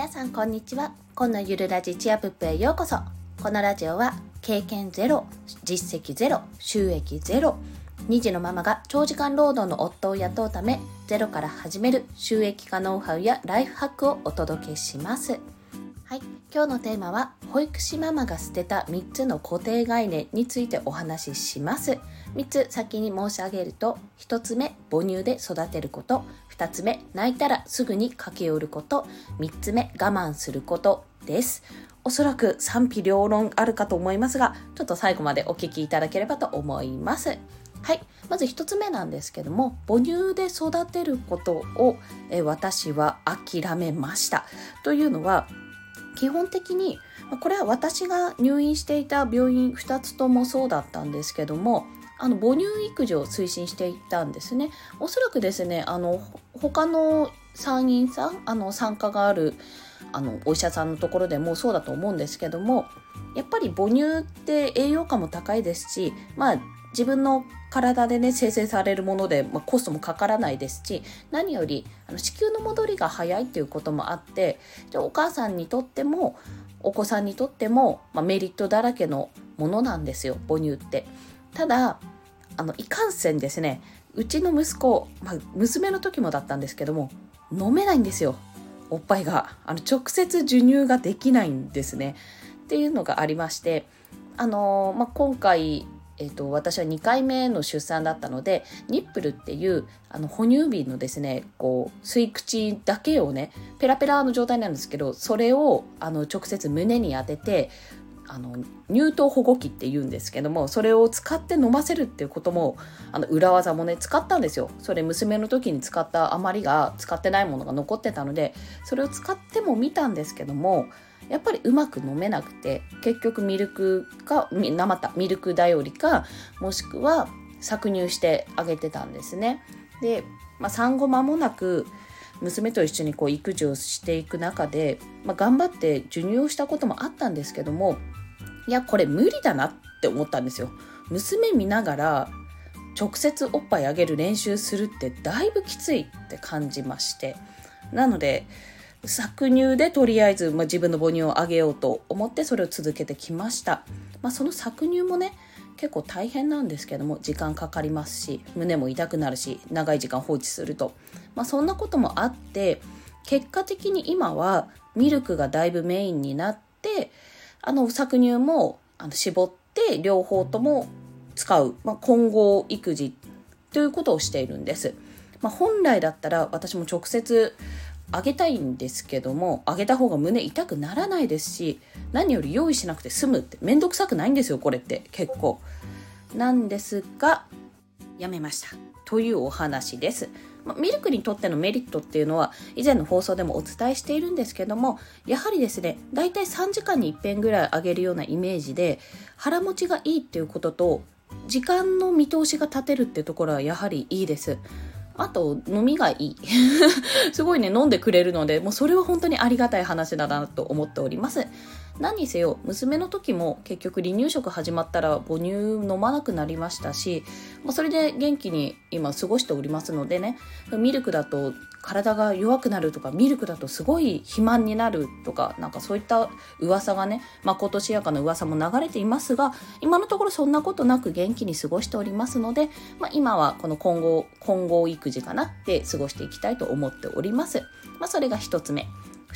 皆さんこんにちは。今のゆるラジチアプップへようこそ。このラジオは経験ゼロ実績ゼロ収益ゼロ2児のママが長時間労働の夫を雇うためゼロから始める収益化ノウハウやライフハックをお届けします。はい。今日のテーマは保育士ママが捨てた3つの固定概念についてお話しします。3つ先に申し上げると1つ目母乳で育てること。2つ目泣いたらすぐに駆け寄ること。3つ目我慢すること。です。おそらく賛否両論あるかと思いますがちょっと最後までお聞きいただければと思います。はい。まず1つ目なんですけども母乳で育てることをえ私は諦めました。というのは基本的にこれは私が入院していた病院2つともそうだったんですけどもあの母乳育児を推進していったんですね。おそらくですねあの他の参院さんあの参加があるあのお医者さんのところでもそうだと思うんですけどもやっぱり母乳って栄養価も高いですしまあ自分の体でね生成されるもので、まあ、コストもかからないですし何よりあの子宮の戻りが早いっていうこともあってでお母さんにとってもお子さんにとっても、まあ、メリットだらけのものなんですよ母乳って。ただあのいかんせんですねうちの息子、まあ、娘の時もだったんですけども飲めないんですよおっぱいがあの直接授乳ができないんですねっていうのがありましてあの、まあ、今回えーと、私は2回目の出産だったのでニップルっていうあの哺乳瓶のですねこう吸い口だけをねペラペラの状態なんですけどそれをあの直接胸に当ててあの乳頭保護器って言うんですけどもそれを使って飲ませるっていうこともあの裏技もね使ったんですよ。それ娘の時に使った余りが使ってないものが残ってたのでそれを使っても見たんですけどもやっぱりうまく飲めなくて結局ミルクか生たミルク頼りかもしくは搾乳してあげてたんですね。で、まあ、産後間もなく娘と一緒にこう育児をしていく中で、まあ、頑張って授乳をしたこともあったんですけどもいやこれ無理だなって思ったんですよ。娘見ながら直接おっぱいあげる練習するってだいぶきついって感じまして。なので搾乳でとりあえず、まあ、自分の母乳をあげようと思ってそれを続けてきました、まあ、その搾乳もね結構大変なんですけども時間かかりますし胸も痛くなるし長い時間放置すると、まあ、そんなこともあって結果的に今はミルクがだいぶメインになってあの搾乳もあの絞って両方とも使う、まあ、混合育児ということをしているんです。まあ、本来だったら私も直接あげたいんですけどもあげた方が胸痛くならないですし何より用意しなくて済むって面倒くさくないんですよこれって結構。なんですがやめましたというお話です。まミルクにとってのメリットっていうのは以前の放送でもお伝えしているんですけどもやはりですねだいたい3時間に1遍ぐらいあげるようなイメージで腹持ちがいいっていうことと時間の見通しが立てるってところはやはりいいです。あと飲みがいい。すごいね飲んでくれるのでもうそれは本当にありがたい話だなと思っております。何にせよ娘の時も結局離乳食始まったら母乳飲まなくなりましたし、まあ、それで元気に今過ごしておりますのでね。ミルクだと体が弱くなるとかミルクだとすごい肥満になるとかなんかそういった噂がねまことしやかな噂も流れていますが今のところそんなことなく元気に過ごしておりますので、まあ、今はこの混合育児かなで過ごしていきたいと思っております。まあ、それが1つ目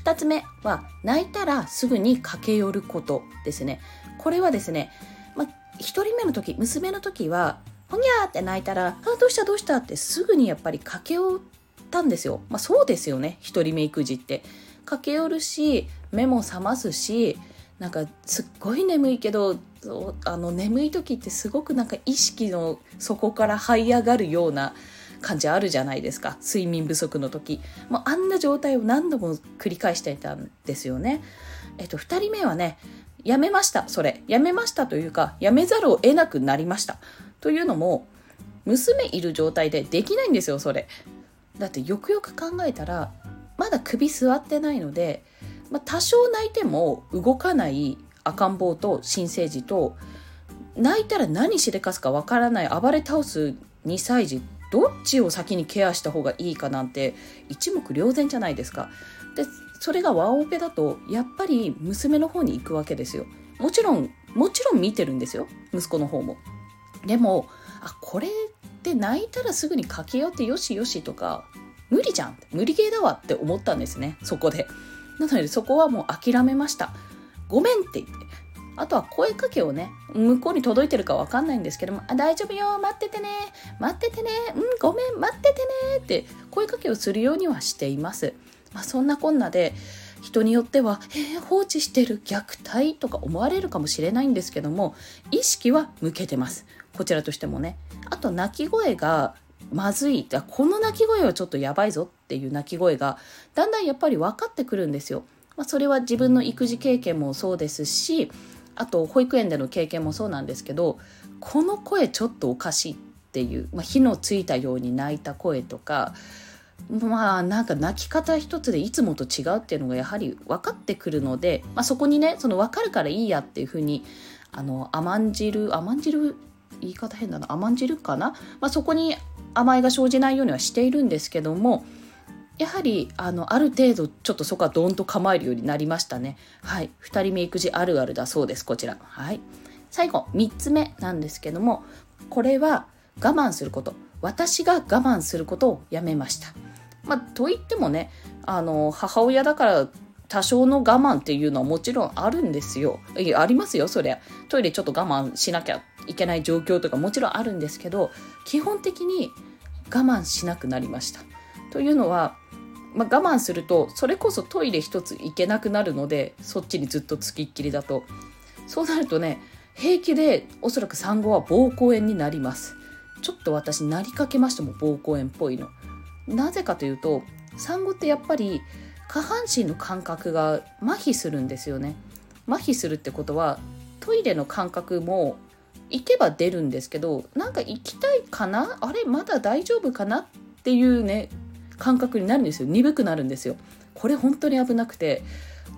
2つ目は泣いたらすぐに駆け寄ることですねこれはですね、まあ、1人目の時娘の時はほにゃーって泣いたら「あどうしたどうした?」ってすぐにやっぱり駆け寄ってたんですよ。まあそうですよね。1人目育児って。駆け寄るし目も覚ますしなんかすっごい眠いけどあの眠い時ってすごくなんか意識の底から這い上がるような感じあるじゃないですか。睡眠不足の時。もうあんな状態を何度も繰り返していたんですよね。えっと、2人目はねやめましたそれ。やめましたというかやめざるを得なくなりました。というのも娘いる状態でできないんですよそれ。だってよくよく考えたらまだ首座ってないので、まあ、多少泣いても動かない赤ん坊と新生児と泣いたら何しでかすかわからない暴れ倒す2歳児どっちを先にケアした方がいいかなんて一目瞭然じゃないですか。でそれがワオペだとやっぱり娘の方に行くわけですよもちろんもちろん見てるんですよ息子の方もでもあこれって泣いたらすぐに駆け寄ってよしよしとか無理じゃん。無理ゲーだわって思ったんですね。そこで。なのでそこはもう諦めました。ごめんって言って。あとは声かけをね、向こうに届いてるかわかんないんですけども、あ、大丈夫よ、待っててね、待っててね、うん、ごめん、待っててねって声かけをするようにはしています。まあ、そんなこんなで、人によっては、えー、放置してる虐待とか思われるかもしれないんですけども、意識は向けてます。こちらとしてもね。あと、泣き声がまずいこの鳴き声はちょっとやばいぞっていう鳴き声がだんだんやっぱり分かってくるんですよ。まあ、それは自分の育児経験もそうですしあと保育園での経験もそうなんですけどこの声ちょっとおかしいっていう、まあ、火のついたように泣いた声とかまあなんか泣き方一つでいつもと違うっていうのがやはり分かってくるので、まあ、そこにねその分かるからいいやっていうふうにあの甘んじる甘んじる言い方変だな。甘んじるかな、まあ、そこに甘えが生じないようにはしているんですけどもやはりあのある程度ちょっとそこはドーンと構えるようになりましたね。はい。2人目育児あるあるだそうです。こちら。はい。最後3つ目なんですけどもこれは我慢すること。私が我慢することをやめました。まあと言ってもねあの母親だから多少の我慢っていうのはもちろんあるんですよ。ありますよ、そりゃ。トイレちょっと我慢しなきゃいけない状況とかもちろんあるんですけど、基本的に我慢しなくなりました。というのは、まあ、我慢するとそれこそトイレ一つ行けなくなるのでそっちにずっとつきっきりだとそうなるとね平気でおそらく産後は膀胱炎になりますちょっと私なりかけましたも膀胱炎っぽいのなぜかというと産後ってやっぱり下半身の感覚が麻痺するんですよね。麻痺するってことはトイレの感覚も行けば出るんですけどなんか行きたいかな？あれまだ大丈夫かな？っていうね感覚になるんですよ。鈍くなるんですよ。これ本当に危なくて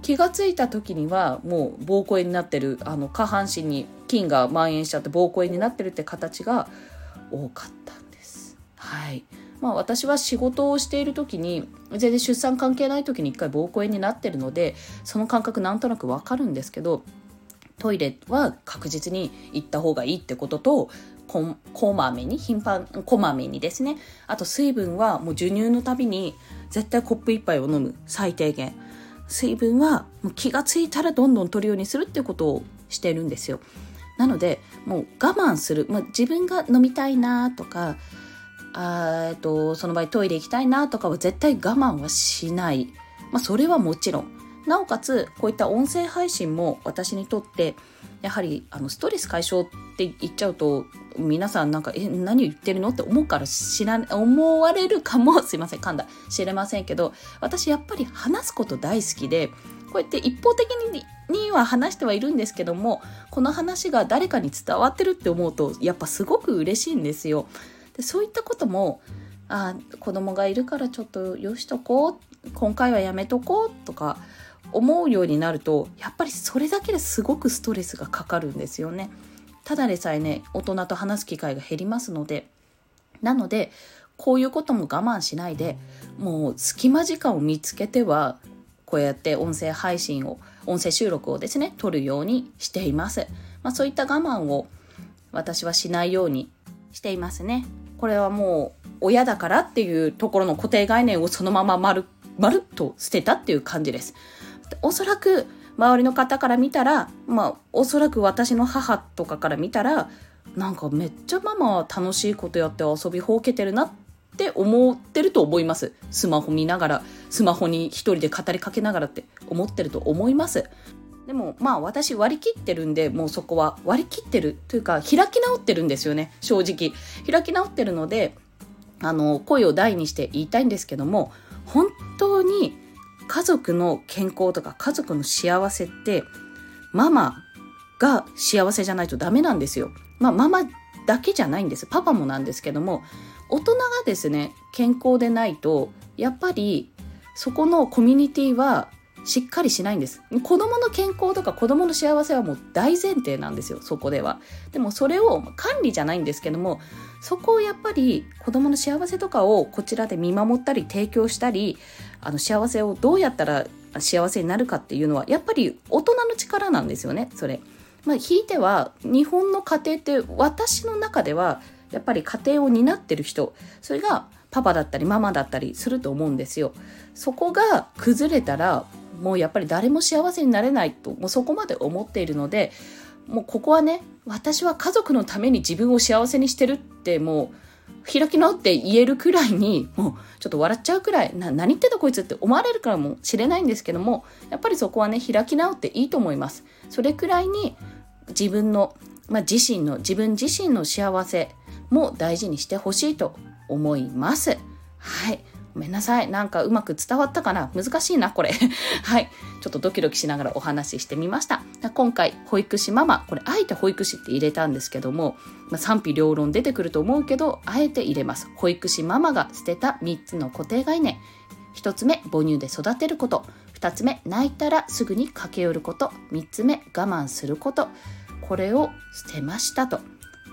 気が付いた時にはもう膀胱炎になってるあの下半身に菌が蔓延しちゃって膀胱炎になってるって形が多かったんです。はい。まあ私は仕事をしている時に全然出産関係ない時に一回膀胱炎になってるのでその感覚なんとなくわかるんですけどトイレは確実に行った方がいいってこととここまめに頻繁こまめにですね。あと水分はもう授乳のたびに絶対コップ1杯を飲む。最低限。水分はもう気がついたらどんどん取るようにするってことをしてるんですよ。なのでもう我慢する、まあ、自分が飲みたいなとかあとその場合トイレ行きたいなとかは絶対我慢はしない、まあ、それはもちろんなおかつこういった音声配信も私にとってやはりあのストレス解消って言っちゃうと皆さんなんか「え何言ってるの?」って思うから知ら思われるかもすいません噛んだ知れませんけど私やっぱり話すこと大好きでこうやって一方的にには話してはいるんですけどもこの話が誰かに伝わってるって思うとやっぱすごく嬉しいんですよ。でそういったこともあ子供がいるからちょっとよしとこう今回はやめとこうとか思うようになるとやっぱりそれだけですごくストレスがかかるんですよね。ただでさえね大人と話す機会が減りますので。なのでこういうことも我慢しないでもう隙間時間を見つけてはこうやって音声配信を音声収録をですね撮るようにしています、まあ、そういった我慢を私はしないようにしていますね。これはもう親だからっていうところの固定概念をそのまままるっと捨てたっていう感じです。おそらく周りの方から見たらまあおそらく私の母とかから見たらなんかめっちゃママは楽しいことやって遊びほうけてるなって思ってると思います。スマホ見ながらスマホに一人で語りかけながらって思ってると思います。でもまあ私割り切ってるんでもうそこは割り切ってるというか開き直ってるんですよね正直開き直ってるのであの声を大にして言いたいんですけども本当に家族の健康とか家族の幸せってママが幸せじゃないとダメなんですよ。まあママだけじゃないんです。パパもなんですけども大人がですね健康でないとやっぱりそこのコミュニティはしっかりしないんです。子供の健康とか子供の幸せはもう大前提なんですよ、そこでは。でもそれを管理じゃないんですけども、そこをやっぱり子供の幸せとかをこちらで見守ったり提供したり、あの幸せをどうやったら幸せになるかっていうのはやっぱり大人の力なんですよねそれ。まあ、ひいては日本の家庭って私の中ではやっぱり家庭を担ってる人それがパパだったりママだったりすると思うんですよ。そこが崩れたらもうやっぱり誰も幸せになれないともうそこまで思っているのでもうここはね私は家族のために自分を幸せにしてるってもう開き直って言えるくらいにもうちょっと笑っちゃうくらいな何言ってんだこいつって思われるかもしれないんですけどもやっぱりそこはね開き直っていいと思います。それくらいに自分の、まあ、自身の自分自身の幸せも大事にしてほしいと思います。はい。ごめんなさい。なんかうまく伝わったかな？難しいな、これ。はい。ちょっとドキドキしながらお話ししてみました。今回、保育士ママ、これ、あえて保育士って入れたんですけども、まあ、賛否両論出てくると思うけど、あえて入れます。保育士ママが捨てた3つの固定概念。1つ目、母乳で育てること。2つ目、泣いたらすぐに駆け寄ること。3つ目、我慢すること。これを捨てましたと。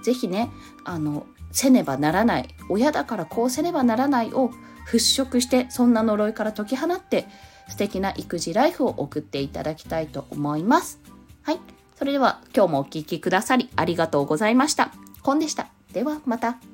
ぜひね、あの、せねばならない。親だからこうせねばならないを払拭してそんな呪いから解き放って素敵な育児ライフを送っていただきたいと思います。はい。それでは今日もお聴きくださりありがとうございました。コンでした。ではまた。